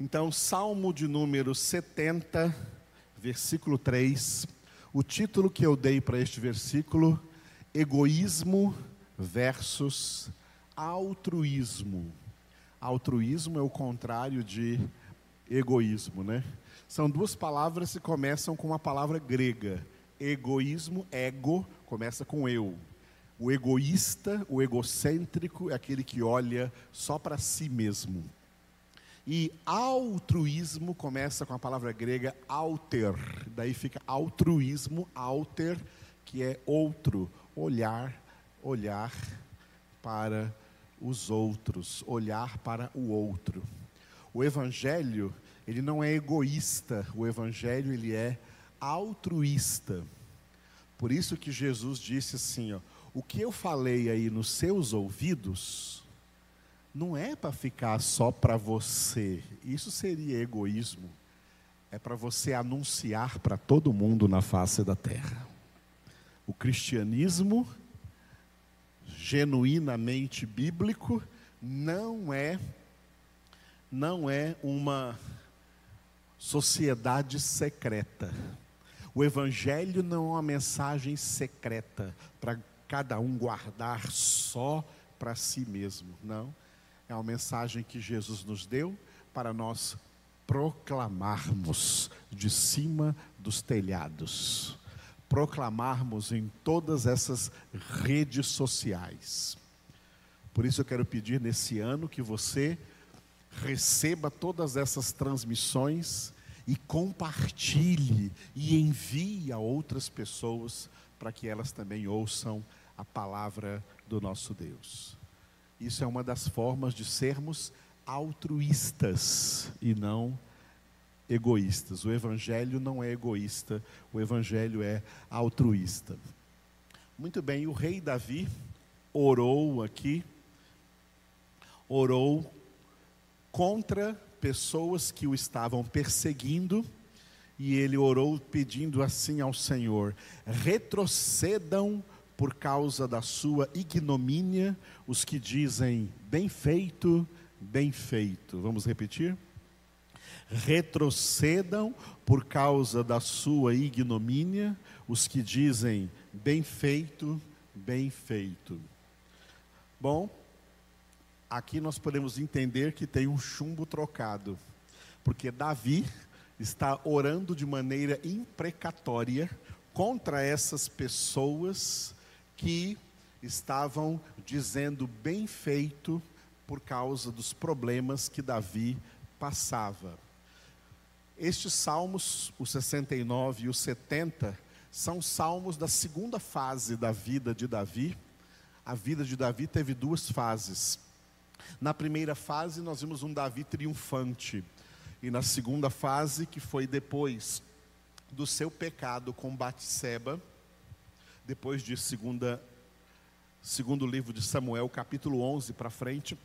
Então, Salmo de número 70, versículo 3. O título que eu dei para este versículo: Egoísmo versus altruísmo. Altruísmo é o contrário de egoísmo, né? São duas palavras que começam com uma palavra grega. Egoísmo, ego, começa com eu. O egoísta, o egocêntrico, é aquele que olha só para si mesmo. E altruísmo começa com a palavra grega alter, daí fica altruísmo, alter, que é outro, olhar, olhar para os outros, olhar para o outro. O evangelho, ele não é egoísta, o evangelho ele é altruísta. Por isso que Jesus disse assim, ó, o que eu falei aí nos seus ouvidos, não é para ficar só para você. Isso seria egoísmo. É para você anunciar para todo mundo na face da terra. O cristianismo genuinamente bíblico não é não é uma sociedade secreta. O evangelho não é uma mensagem secreta para cada um guardar só para si mesmo, não. É uma mensagem que Jesus nos deu para nós proclamarmos de cima dos telhados, proclamarmos em todas essas redes sociais. Por isso eu quero pedir nesse ano que você receba todas essas transmissões e compartilhe e envie a outras pessoas para que elas também ouçam a palavra do nosso Deus. Isso é uma das formas de sermos altruístas e não egoístas. O Evangelho não é egoísta, o Evangelho é altruísta. Muito bem, o rei Davi orou aqui, orou contra pessoas que o estavam perseguindo, e ele orou pedindo assim ao Senhor: retrocedam por causa da sua ignomínia, os que dizem bem feito, bem feito. Vamos repetir? Retrocedam por causa da sua ignomínia, os que dizem bem feito, bem feito. Bom, aqui nós podemos entender que tem um chumbo trocado, porque Davi está orando de maneira imprecatória contra essas pessoas que estavam dizendo bem feito por causa dos problemas que Davi passava. Estes salmos, os 69 e os 70, são salmos da segunda fase da vida de Davi. A vida de Davi teve duas fases. Na primeira fase, nós vimos um Davi triunfante. E na segunda fase, que foi depois do seu pecado com Batseba, depois de segunda, segundo livro de Samuel, capítulo 11 para frente,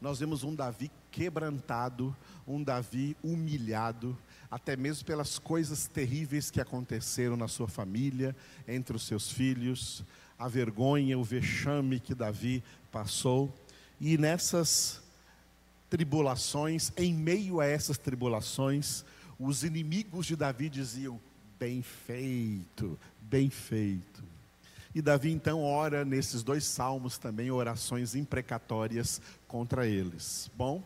nós vemos um Davi quebrantado, um Davi humilhado, até mesmo pelas coisas terríveis que aconteceram na sua família, entre os seus filhos, a vergonha, o vexame que Davi passou. E nessas tribulações, em meio a essas tribulações, os inimigos de Davi diziam: bem feito, bem feito. E Davi então ora nesses dois salmos também orações imprecatórias contra eles. Bom,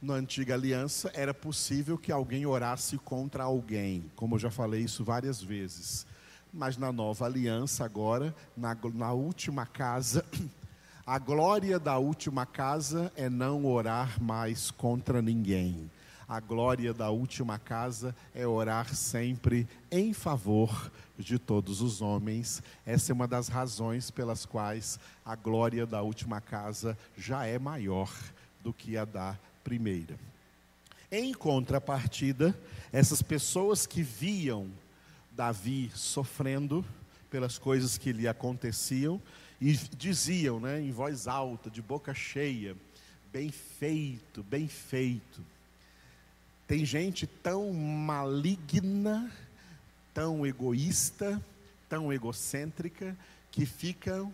na antiga aliança era possível que alguém orasse contra alguém, como eu já falei isso várias vezes. Mas na nova aliança, agora, na, na última casa, a glória da última casa é não orar mais contra ninguém a glória da última casa é orar sempre em favor de todos os homens. Essa é uma das razões pelas quais a glória da última casa já é maior do que a da primeira. Em contrapartida, essas pessoas que viam Davi sofrendo pelas coisas que lhe aconteciam e diziam, né, em voz alta, de boca cheia, bem feito, bem feito. Tem gente tão maligna, tão egoísta, tão egocêntrica, que ficam,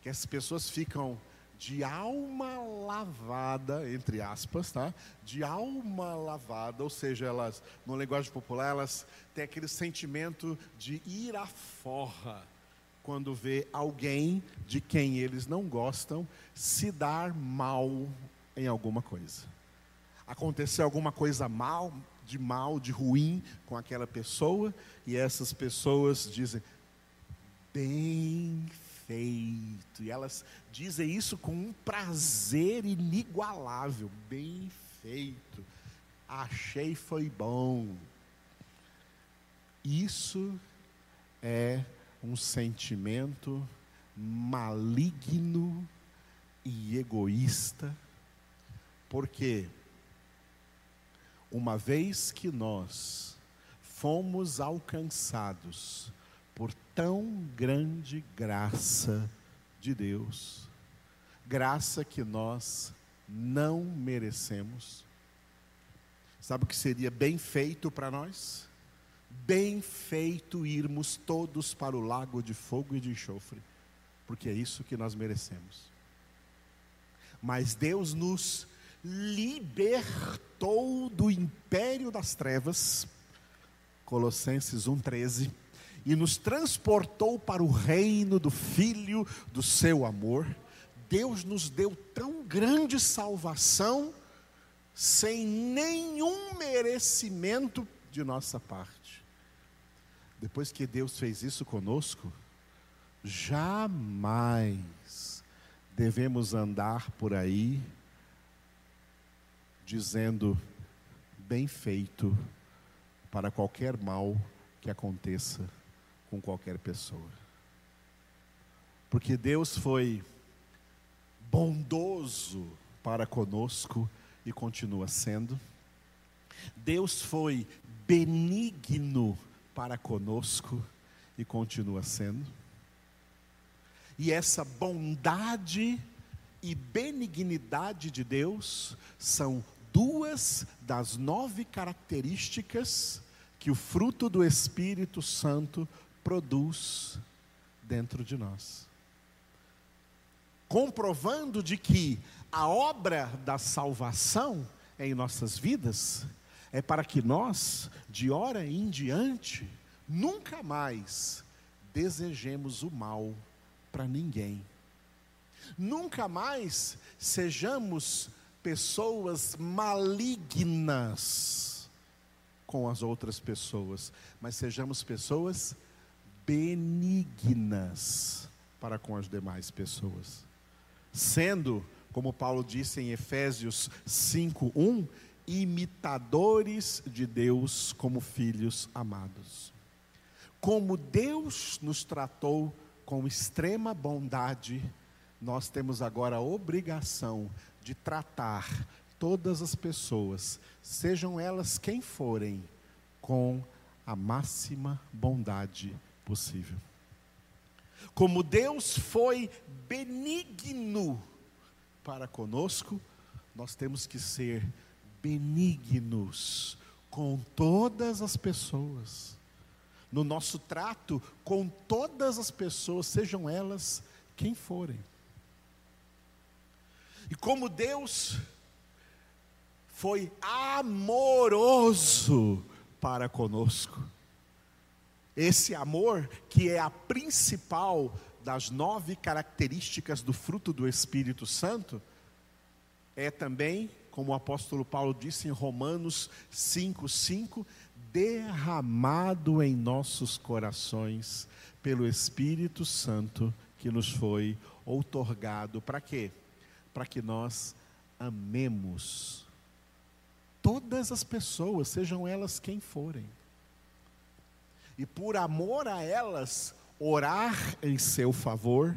que as pessoas ficam de alma lavada, entre aspas, tá? De alma lavada, ou seja, elas, no linguagem popular, elas têm aquele sentimento de ir à forra quando vê alguém de quem eles não gostam se dar mal em alguma coisa. Acontecer alguma coisa mal, de mal, de ruim com aquela pessoa, e essas pessoas dizem: bem feito. E elas dizem isso com um prazer inigualável. Bem feito. Achei foi bom. Isso é um sentimento maligno e egoísta, porque uma vez que nós fomos alcançados por tão grande graça de Deus, graça que nós não merecemos. Sabe o que seria bem feito para nós? Bem feito irmos todos para o lago de fogo e de enxofre, porque é isso que nós merecemos. Mas Deus nos libertou do império das trevas, Colossenses 1,13 e nos transportou para o reino do Filho do seu amor. Deus nos deu tão grande salvação, sem nenhum merecimento de nossa parte. Depois que Deus fez isso conosco, jamais devemos andar por aí dizendo bem feito para qualquer mal que aconteça com qualquer pessoa. Porque Deus foi bondoso para conosco e continua sendo. Deus foi benigno para conosco e continua sendo. E essa bondade e benignidade de Deus são duas das nove características que o fruto do Espírito Santo produz dentro de nós. Comprovando de que a obra da salvação em nossas vidas é para que nós, de hora em diante, nunca mais desejemos o mal para ninguém. Nunca mais sejamos pessoas malignas com as outras pessoas, mas sejamos pessoas benignas para com as demais pessoas. Sendo, como Paulo disse em Efésios 5:1, imitadores de Deus como filhos amados. Como Deus nos tratou com extrema bondade, nós temos agora a obrigação de tratar todas as pessoas, sejam elas quem forem, com a máxima bondade possível. Como Deus foi benigno para conosco, nós temos que ser benignos com todas as pessoas. No nosso trato com todas as pessoas, sejam elas quem forem. E como Deus foi amoroso para conosco, esse amor, que é a principal das nove características do fruto do Espírito Santo, é também, como o apóstolo Paulo disse em Romanos 5,5, derramado em nossos corações pelo Espírito Santo que nos foi outorgado. Para quê? Para que nós amemos todas as pessoas, sejam elas quem forem e por amor a elas, orar em seu favor,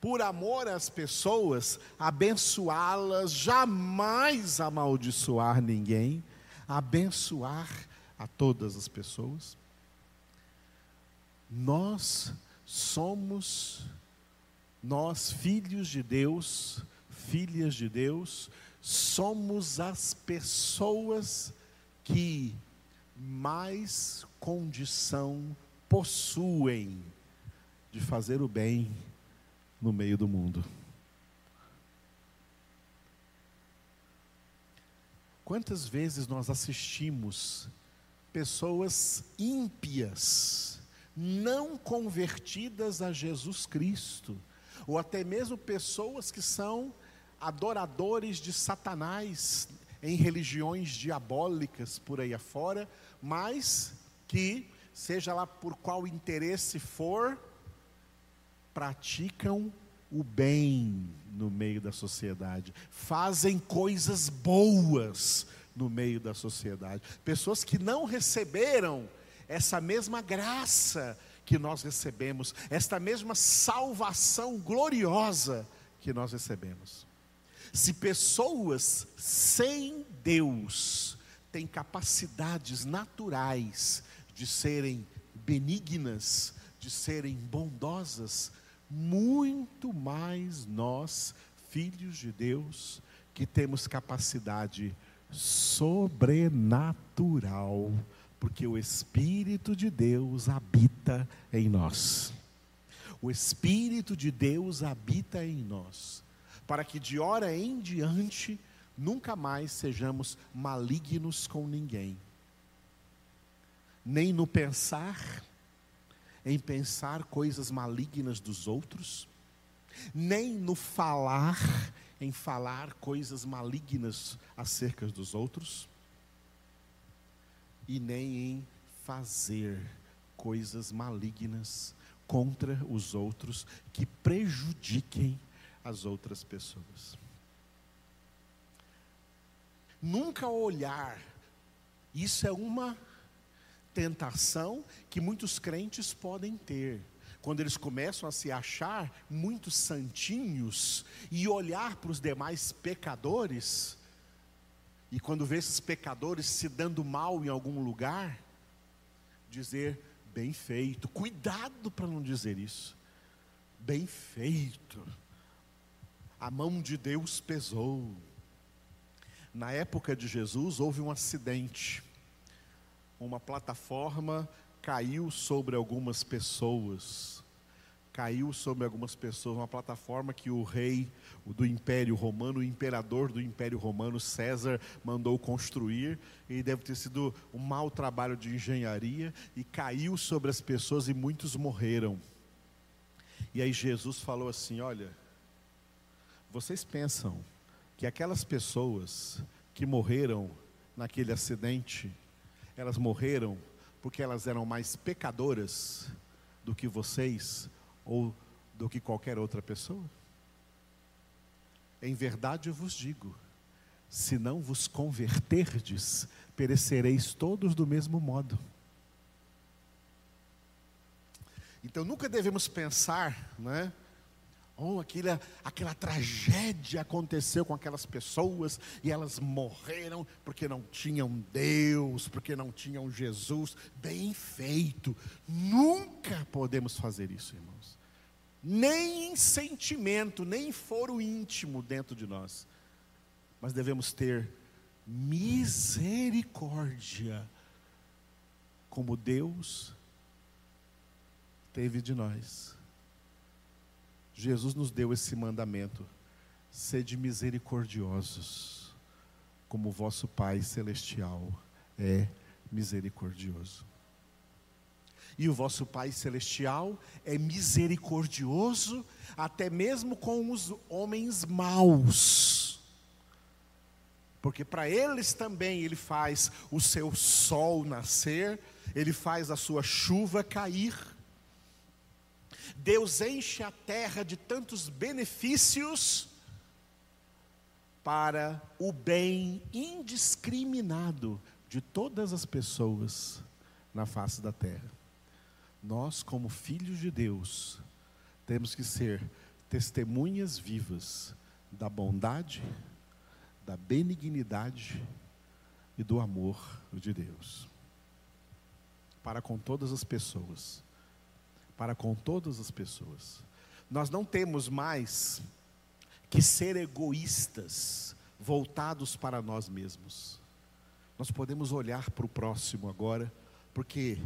por amor às pessoas, abençoá-las, jamais amaldiçoar ninguém, abençoar a todas as pessoas. Nós somos, nós, filhos de Deus, filhas de Deus, somos as pessoas que mais condição possuem de fazer o bem no meio do mundo. Quantas vezes nós assistimos pessoas ímpias, não convertidas a Jesus Cristo, ou até mesmo pessoas que são adoradores de Satanás em religiões diabólicas por aí afora, mas que, seja lá por qual interesse for, praticam o bem no meio da sociedade, fazem coisas boas no meio da sociedade. Pessoas que não receberam essa mesma graça que nós recebemos, esta mesma salvação gloriosa que nós recebemos. Se pessoas sem Deus têm capacidades naturais de serem benignas, de serem bondosas, muito mais nós, filhos de Deus, que temos capacidade sobrenatural, porque o Espírito de Deus habita em nós. O Espírito de Deus habita em nós, para que de hora em diante nunca mais sejamos malignos com ninguém, nem no pensar, em pensar coisas malignas dos outros, nem no falar, em falar coisas malignas acerca dos outros, e nem em fazer coisas malignas contra os outros que prejudiquem as outras pessoas. Nunca olhar, isso é uma tentação que muitos crentes podem ter. Quando eles começam a se achar muito santinhos e olhar para os demais pecadores, e quando vê esses pecadores se dando mal em algum lugar, dizer bem feito, cuidado para não dizer isso, bem feito, a mão de Deus pesou. Na época de Jesus houve um acidente uma plataforma caiu sobre algumas pessoas. Caiu sobre algumas pessoas, uma plataforma que o rei do Império Romano, o imperador do Império Romano, César, mandou construir, e deve ter sido um mau trabalho de engenharia, e caiu sobre as pessoas e muitos morreram. E aí Jesus falou assim: Olha, vocês pensam que aquelas pessoas que morreram naquele acidente, elas morreram porque elas eram mais pecadoras do que vocês ou do que qualquer outra pessoa? Em verdade eu vos digo: se não vos converterdes, perecereis todos do mesmo modo. Então nunca devemos pensar, né? Oh, aquela, aquela tragédia aconteceu com aquelas pessoas e elas morreram porque não tinham Deus, porque não tinham Jesus. Bem feito. Nunca podemos fazer isso, irmãos. Nem em sentimento, nem em foro íntimo dentro de nós. Mas devemos ter misericórdia, como Deus teve de nós Jesus nos deu esse mandamento: sede misericordiosos, como vosso Pai celestial é misericordioso. E o vosso Pai celestial é misericordioso até mesmo com os homens maus. Porque para eles também ele faz o seu sol nascer, ele faz a sua chuva cair. Deus enche a terra de tantos benefícios para o bem indiscriminado de todas as pessoas na face da terra. Nós, como filhos de Deus, temos que ser testemunhas vivas da bondade, da benignidade e do amor de Deus para com todas as pessoas para com todas as pessoas. Nós não temos mais que ser egoístas, voltados para nós mesmos. Nós podemos olhar para o próximo agora, porque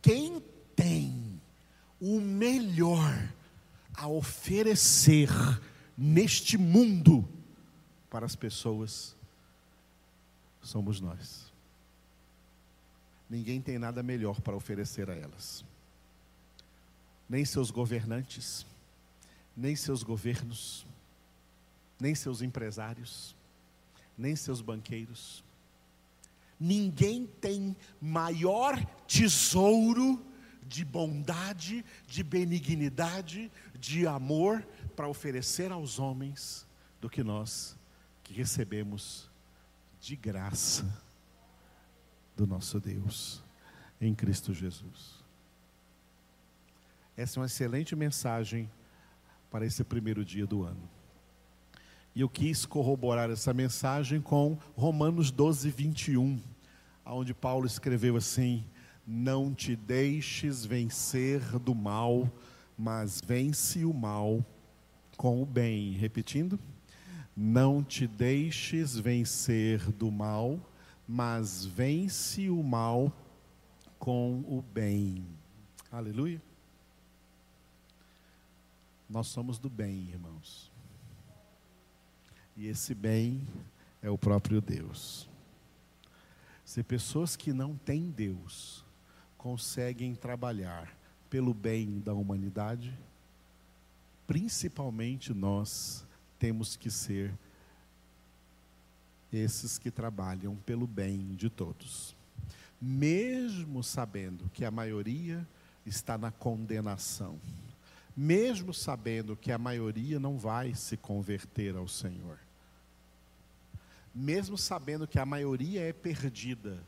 quem tem o melhor a oferecer neste mundo para as pessoas somos nós. Ninguém tem nada melhor para oferecer a elas. Nem seus governantes, nem seus governos, nem seus empresários, nem seus banqueiros. Ninguém tem maior tesouro de bondade, de benignidade, de amor para oferecer aos homens do que nós que recebemos de graça do nosso Deus em Cristo Jesus. Essa é uma excelente mensagem para esse primeiro dia do ano. E eu quis corroborar essa mensagem com Romanos 12, 21, onde Paulo escreveu assim: Não te deixes vencer do mal, mas vence o mal com o bem. Repetindo: Não te deixes vencer do mal, mas vence o mal com o bem. Aleluia. Nós somos do bem, irmãos. E esse bem é o próprio Deus. Se pessoas que não têm Deus conseguem trabalhar pelo bem da humanidade, principalmente nós temos que ser esses que trabalham pelo bem de todos. Mesmo sabendo que a maioria está na condenação, mesmo sabendo que a maioria não vai se converter ao Senhor, mesmo sabendo que a maioria é perdida,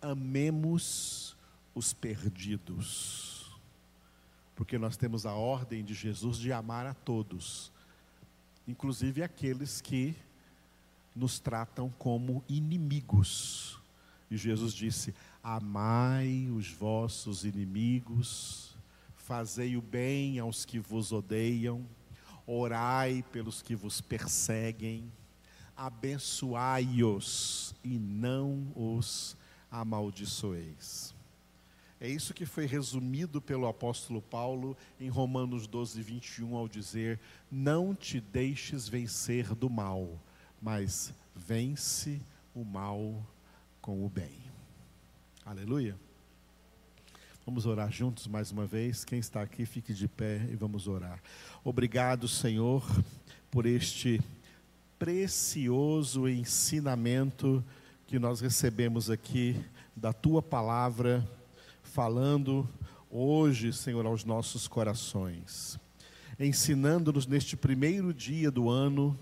amemos os perdidos, porque nós temos a ordem de Jesus de amar a todos, inclusive aqueles que nos tratam como inimigos. E Jesus disse: Amai os vossos inimigos fazei o bem aos que vos odeiam, orai pelos que vos perseguem, abençoai-os e não os amaldiçoeis. É isso que foi resumido pelo apóstolo Paulo em Romanos 12, 21, ao dizer: Não te deixes vencer do mal, mas vence o mal com o bem. Aleluia. Vamos orar juntos mais uma vez. Quem está aqui, fique de pé e vamos orar. Obrigado, Senhor, por este precioso ensinamento que nós recebemos aqui da tua palavra, falando hoje, Senhor, aos nossos corações, ensinando-nos neste primeiro dia do ano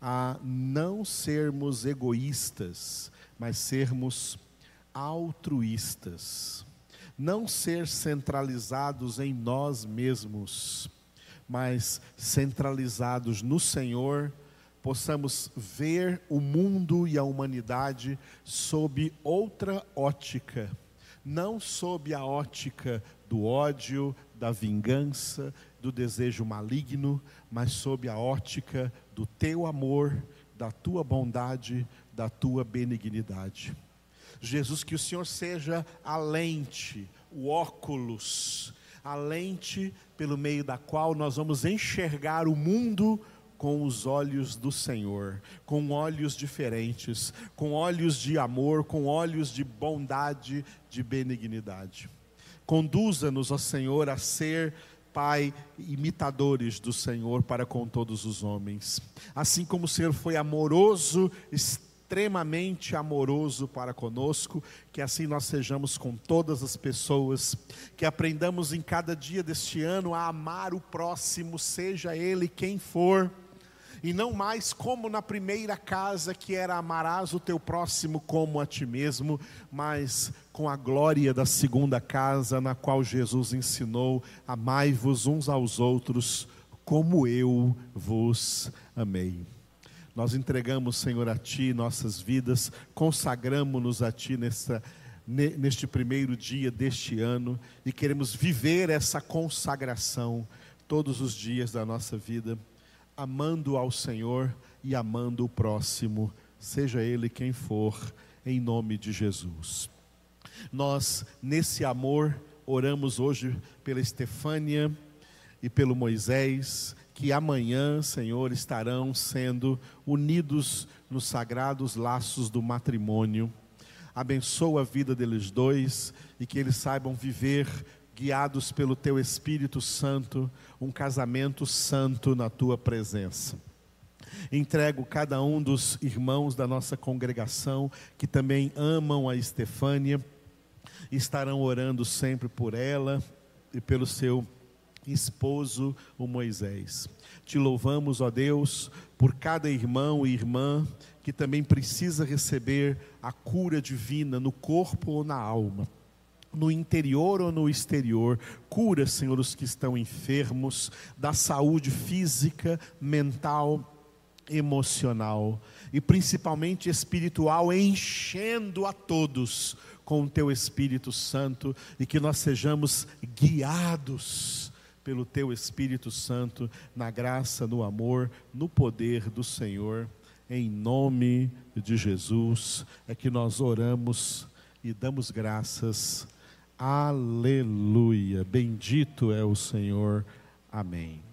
a não sermos egoístas, mas sermos altruístas não ser centralizados em nós mesmos, mas centralizados no Senhor, possamos ver o mundo e a humanidade sob outra ótica, não sob a ótica do ódio, da vingança, do desejo maligno, mas sob a ótica do teu amor, da tua bondade, da tua benignidade. Jesus, que o Senhor seja a lente, o óculos, a lente pelo meio da qual nós vamos enxergar o mundo com os olhos do Senhor, com olhos diferentes, com olhos de amor, com olhos de bondade, de benignidade. Conduza-nos, ó Senhor, a ser Pai, imitadores do Senhor para com todos os homens. Assim como o Senhor foi amoroso, extremamente amoroso para conosco, que assim nós sejamos com todas as pessoas, que aprendamos em cada dia deste ano a amar o próximo, seja ele quem for, e não mais como na primeira casa que era amarás o teu próximo como a ti mesmo, mas com a glória da segunda casa na qual Jesus ensinou: amai-vos uns aos outros como eu vos amei. Nós entregamos, Senhor, a Ti nossas vidas, consagramos-nos a Ti nesta, neste primeiro dia deste ano e queremos viver essa consagração todos os dias da nossa vida, amando ao Senhor e amando o próximo, seja ele quem for, em nome de Jesus. Nós, nesse amor, oramos hoje pela Estefânia e pelo Moisés que amanhã, Senhor, estarão sendo unidos nos sagrados laços do matrimônio. Abençoa a vida deles dois e que eles saibam viver guiados pelo teu Espírito Santo, um casamento santo na tua presença. Entrego cada um dos irmãos da nossa congregação que também amam a Estefânia, estarão orando sempre por ela e pelo seu esposo, o Moisés. Te louvamos, ó Deus, por cada irmão e irmã que também precisa receber a cura divina no corpo ou na alma no interior ou no exterior. Cura, Senhor, os que estão enfermos, da saúde física, mental, emocional e principalmente espiritual, enchendo a todos com o teu Espírito Santo e que nós sejamos guiados pelo teu Espírito Santo na graça, no amor, no poder do Senhor. Em nome de Jesus é que nós oramos e damos graças. Aleluia. Bendito é o Senhor. Amém.